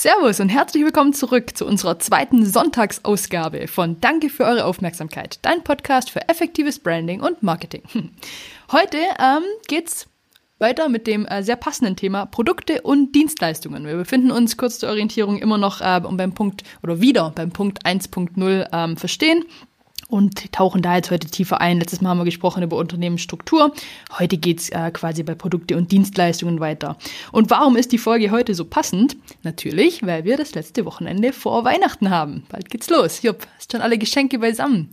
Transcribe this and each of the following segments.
Servus und herzlich willkommen zurück zu unserer zweiten Sonntagsausgabe von Danke für eure Aufmerksamkeit, dein Podcast für effektives Branding und Marketing. Heute ähm, geht's weiter mit dem äh, sehr passenden Thema Produkte und Dienstleistungen. Wir befinden uns kurz zur Orientierung immer noch äh, beim Punkt oder wieder beim Punkt 1.0 ähm, verstehen und tauchen da jetzt heute tiefer ein. Letztes Mal haben wir gesprochen über Unternehmensstruktur. Heute geht's äh, quasi bei Produkte und Dienstleistungen weiter. Und warum ist die Folge heute so passend? Natürlich, weil wir das letzte Wochenende vor Weihnachten haben. Bald geht's los. Jupp, hast schon alle Geschenke beisammen.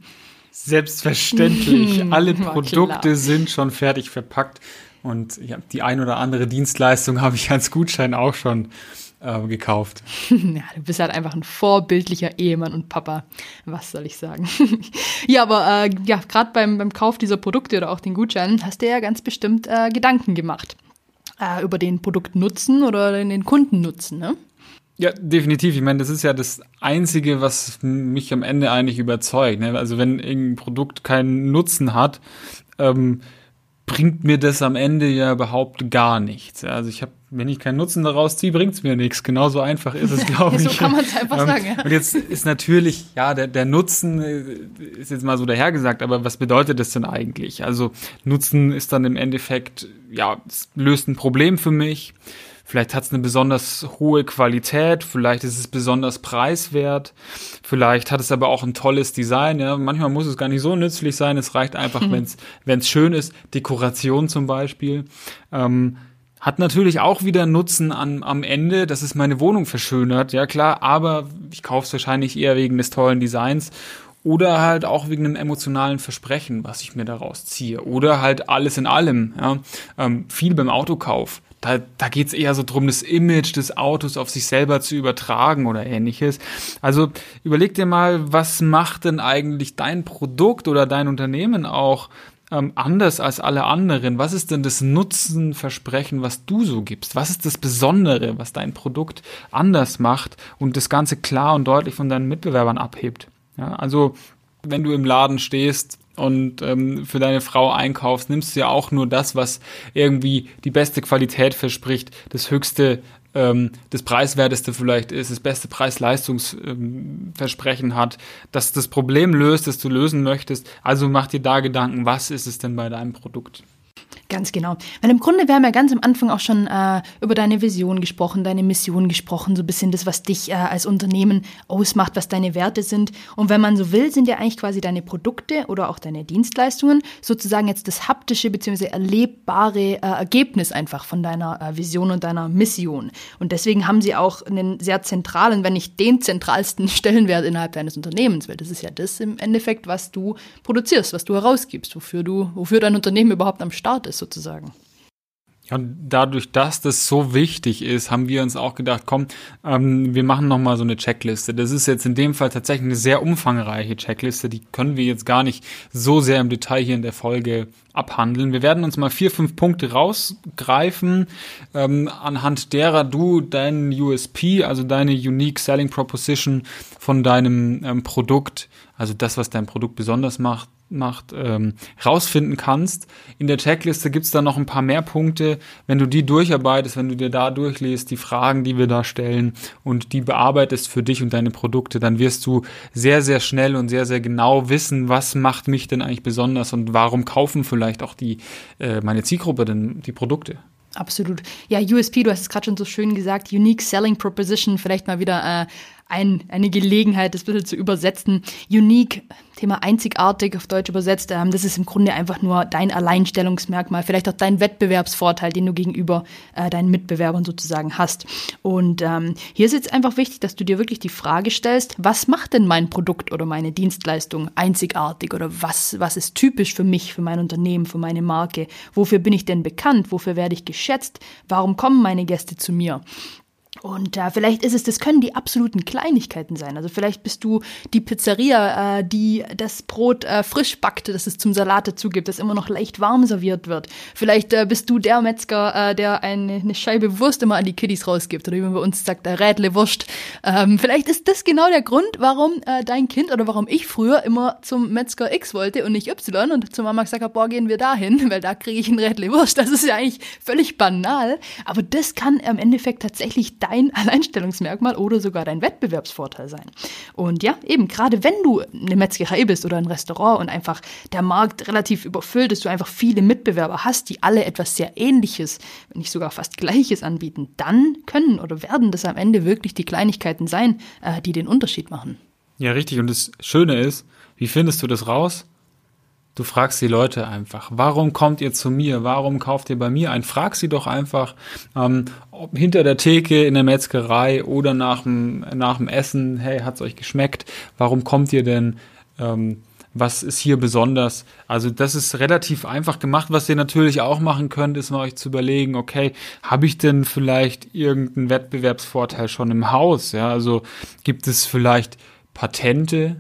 Selbstverständlich. alle Produkte sind schon fertig verpackt. Und ja, die ein oder andere Dienstleistung habe ich als Gutschein auch schon äh, gekauft. ja, du bist halt einfach ein vorbildlicher Ehemann und Papa. Was soll ich sagen? ja, aber äh, ja, gerade beim, beim Kauf dieser Produkte oder auch den Gutscheinen hast du ja ganz bestimmt äh, Gedanken gemacht äh, über den Produktnutzen oder den Kundennutzen, ne? Ja, definitiv. Ich meine, das ist ja das Einzige, was mich am Ende eigentlich überzeugt. Ne? Also wenn irgendein Produkt keinen Nutzen hat, ähm, bringt mir das am Ende ja überhaupt gar nichts. Also ich habe, wenn ich keinen Nutzen daraus ziehe, bringt's mir nichts. Genauso einfach ist es, glaube ich. so kann man es einfach ähm, sagen. Ja. Und jetzt ist natürlich, ja, der, der Nutzen äh, ist jetzt mal so dahergesagt, aber was bedeutet das denn eigentlich? Also Nutzen ist dann im Endeffekt, ja, es löst ein Problem für mich Vielleicht hat es eine besonders hohe Qualität, vielleicht ist es besonders preiswert, vielleicht hat es aber auch ein tolles Design. Ja. Manchmal muss es gar nicht so nützlich sein, es reicht einfach, mhm. wenn es schön ist, Dekoration zum Beispiel. Ähm, hat natürlich auch wieder Nutzen an, am Ende, dass es meine Wohnung verschönert, ja klar, aber ich kaufe es wahrscheinlich eher wegen des tollen Designs oder halt auch wegen einem emotionalen Versprechen, was ich mir daraus ziehe. Oder halt alles in allem. Ja. Ähm, viel beim Autokauf. Da, da geht es eher so drum, das Image des Autos auf sich selber zu übertragen oder ähnliches. Also überleg dir mal, was macht denn eigentlich dein Produkt oder dein Unternehmen auch ähm, anders als alle anderen? Was ist denn das Nutzenversprechen, was du so gibst? Was ist das Besondere, was dein Produkt anders macht und das Ganze klar und deutlich von deinen Mitbewerbern abhebt? Ja, also wenn du im Laden stehst und ähm, für deine Frau einkaufst, nimmst du ja auch nur das, was irgendwie die beste Qualität verspricht, das höchste, ähm, das preiswerteste vielleicht ist, das beste Preis-Leistungsversprechen ähm, hat, dass das Problem löst, das du lösen möchtest. Also mach dir da Gedanken, was ist es denn bei deinem Produkt? Ganz genau. Weil im Grunde, wir haben ja ganz am Anfang auch schon äh, über deine Vision gesprochen, deine Mission gesprochen, so ein bisschen das, was dich äh, als Unternehmen ausmacht, was deine Werte sind. Und wenn man so will, sind ja eigentlich quasi deine Produkte oder auch deine Dienstleistungen sozusagen jetzt das haptische bzw. erlebbare äh, Ergebnis einfach von deiner äh, Vision und deiner Mission. Und deswegen haben sie auch einen sehr zentralen, wenn nicht den zentralsten Stellenwert innerhalb deines Unternehmens, weil das ist ja das im Endeffekt, was du produzierst, was du herausgibst, wofür du, wofür dein Unternehmen überhaupt am Start ist ist sozusagen. Ja, dadurch, dass das so wichtig ist, haben wir uns auch gedacht, komm, ähm, wir machen nochmal so eine Checkliste. Das ist jetzt in dem Fall tatsächlich eine sehr umfangreiche Checkliste. Die können wir jetzt gar nicht so sehr im Detail hier in der Folge abhandeln. Wir werden uns mal vier, fünf Punkte rausgreifen, ähm, anhand derer du deinen USP, also deine Unique Selling Proposition von deinem ähm, Produkt, also das, was dein Produkt besonders macht, macht, ähm, rausfinden kannst. In der Checkliste gibt's da noch ein paar mehr Punkte. Wenn du die durcharbeitest, wenn du dir da durchliest, die Fragen, die wir da stellen und die bearbeitest für dich und deine Produkte, dann wirst du sehr, sehr schnell und sehr, sehr genau wissen, was macht mich denn eigentlich besonders und warum kaufen vielleicht auch die äh, meine Zielgruppe denn die Produkte. Absolut. Ja, USP, du hast es gerade schon so schön gesagt, Unique Selling Proposition, vielleicht mal wieder äh, ein, eine Gelegenheit, das ein bisschen zu übersetzen. Unique, Thema einzigartig auf Deutsch übersetzt, ähm, das ist im Grunde einfach nur dein Alleinstellungsmerkmal, vielleicht auch dein Wettbewerbsvorteil, den du gegenüber äh, deinen Mitbewerbern sozusagen hast. Und ähm, hier ist jetzt einfach wichtig, dass du dir wirklich die Frage stellst, was macht denn mein Produkt oder meine Dienstleistung einzigartig oder was, was ist typisch für mich, für mein Unternehmen, für meine Marke? Wofür bin ich denn bekannt? Wofür werde ich geschätzt? Warum kommen meine Gäste zu mir? Und äh, vielleicht ist es, das können die absoluten Kleinigkeiten sein. Also vielleicht bist du die Pizzeria, äh, die das Brot äh, frisch backt, das es zum Salat dazu gibt, das immer noch leicht warm serviert wird. Vielleicht äh, bist du der Metzger, äh, der eine, eine Scheibe Wurst immer an die Kiddies rausgibt. Oder wie man bei uns sagt, der Rädle Wurst. Ähm, vielleicht ist das genau der Grund, warum äh, dein Kind oder warum ich früher immer zum Metzger X wollte und nicht Y und zur Mama gesagt habe, boah, gehen wir dahin, weil da kriege ich ein Rädle Wurst. Das ist ja eigentlich völlig banal. Aber das kann im Endeffekt tatsächlich dein Alleinstellungsmerkmal oder sogar dein Wettbewerbsvorteil sein. Und ja, eben, gerade wenn du eine Metzgerei bist oder ein Restaurant und einfach der Markt relativ überfüllt ist, du einfach viele Mitbewerber hast, die alle etwas sehr Ähnliches, wenn nicht sogar fast Gleiches anbieten, dann können oder werden das am Ende wirklich die Kleinigkeiten sein, äh, die den Unterschied machen. Ja, richtig. Und das Schöne ist, wie findest du das raus? Du fragst die Leute einfach, warum kommt ihr zu mir? Warum kauft ihr bei mir ein? Frag sie doch einfach, ähm, ob hinter der Theke in der Metzgerei oder nach dem, nach dem Essen, hey, hat's euch geschmeckt? Warum kommt ihr denn? Ähm, was ist hier besonders? Also das ist relativ einfach gemacht. Was ihr natürlich auch machen könnt, ist mal euch zu überlegen, okay, habe ich denn vielleicht irgendeinen Wettbewerbsvorteil schon im Haus? Ja, also gibt es vielleicht Patente,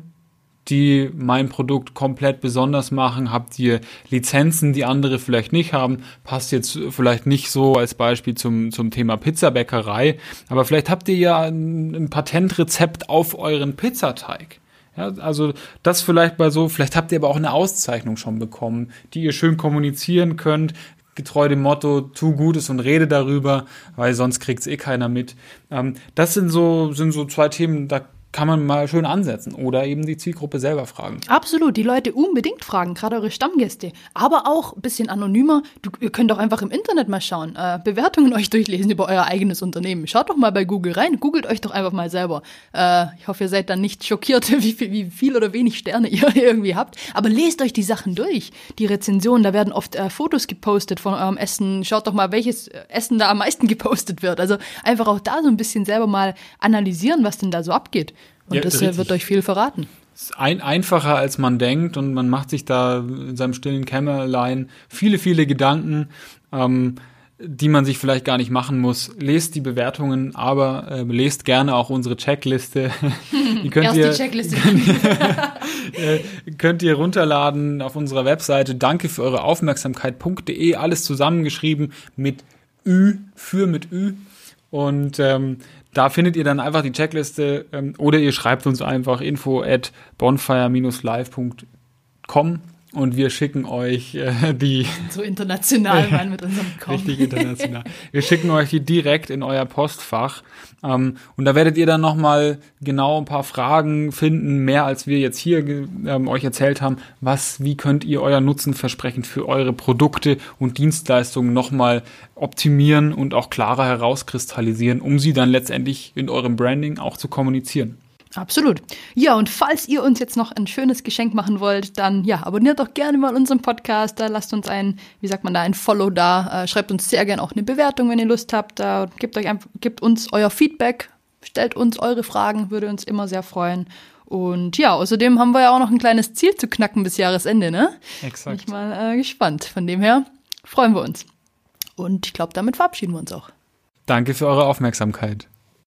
die mein Produkt komplett besonders machen? Habt ihr Lizenzen, die andere vielleicht nicht haben? Passt jetzt vielleicht nicht so als Beispiel zum, zum Thema Pizzabäckerei, aber vielleicht habt ihr ja ein, ein Patentrezept auf euren Pizzateig. Ja, also das vielleicht bei so, vielleicht habt ihr aber auch eine Auszeichnung schon bekommen, die ihr schön kommunizieren könnt, getreu dem Motto, tu Gutes und rede darüber, weil sonst kriegt's eh keiner mit. Ähm, das sind so, sind so zwei Themen, da kann man mal schön ansetzen oder eben die Zielgruppe selber fragen. Absolut, die Leute unbedingt fragen, gerade eure Stammgäste. Aber auch ein bisschen anonymer. Du, ihr könnt auch einfach im Internet mal schauen, äh, Bewertungen euch durchlesen über euer eigenes Unternehmen. Schaut doch mal bei Google rein, googelt euch doch einfach mal selber. Äh, ich hoffe, ihr seid dann nicht schockiert, wie viel, wie viel oder wenig Sterne ihr irgendwie habt. Aber lest euch die Sachen durch. Die Rezensionen, da werden oft äh, Fotos gepostet von eurem Essen. Schaut doch mal, welches Essen da am meisten gepostet wird. Also einfach auch da so ein bisschen selber mal analysieren, was denn da so abgeht. Und ja, das richtig. wird euch viel verraten. Ist ein, einfacher als man denkt und man macht sich da in seinem stillen Kämmerlein viele, viele Gedanken, ähm, die man sich vielleicht gar nicht machen muss. Lest die Bewertungen, aber äh, lest gerne auch unsere Checkliste. die könnt Erst ihr, die Checkliste. äh, könnt ihr runterladen auf unserer Webseite. Danke für eure Aufmerksamkeit.de. Alles zusammengeschrieben mit Ü, für mit Ü. Und ähm, da findet ihr dann einfach die Checkliste ähm, oder ihr schreibt uns einfach info at bonfire-live.com und wir schicken euch äh, die. So international mal mit unserem Com. Richtig international. wir schicken euch die direkt in euer Postfach. Ähm, und da werdet ihr dann nochmal genau ein paar Fragen finden, mehr als wir jetzt hier ähm, euch erzählt haben. Was, wie könnt ihr euer Nutzenversprechen für eure Produkte und Dienstleistungen nochmal optimieren und auch klarer herauskristallisieren, um sie dann letztendlich in eurem Branding auch zu kommunizieren. Absolut. Ja, und falls ihr uns jetzt noch ein schönes Geschenk machen wollt, dann ja, abonniert doch gerne mal unseren Podcast. Da lasst uns ein, wie sagt man da, ein Follow da. Äh, schreibt uns sehr gerne auch eine Bewertung, wenn ihr Lust habt. Da gebt euch einfach, gebt uns euer Feedback, stellt uns eure Fragen, würde uns immer sehr freuen. Und ja, außerdem haben wir ja auch noch ein kleines Ziel zu knacken bis Jahresende, ne? Exakt. Bin ich mal äh, gespannt. Von dem her freuen wir uns. Und ich glaube, damit verabschieden wir uns auch. Danke für eure Aufmerksamkeit.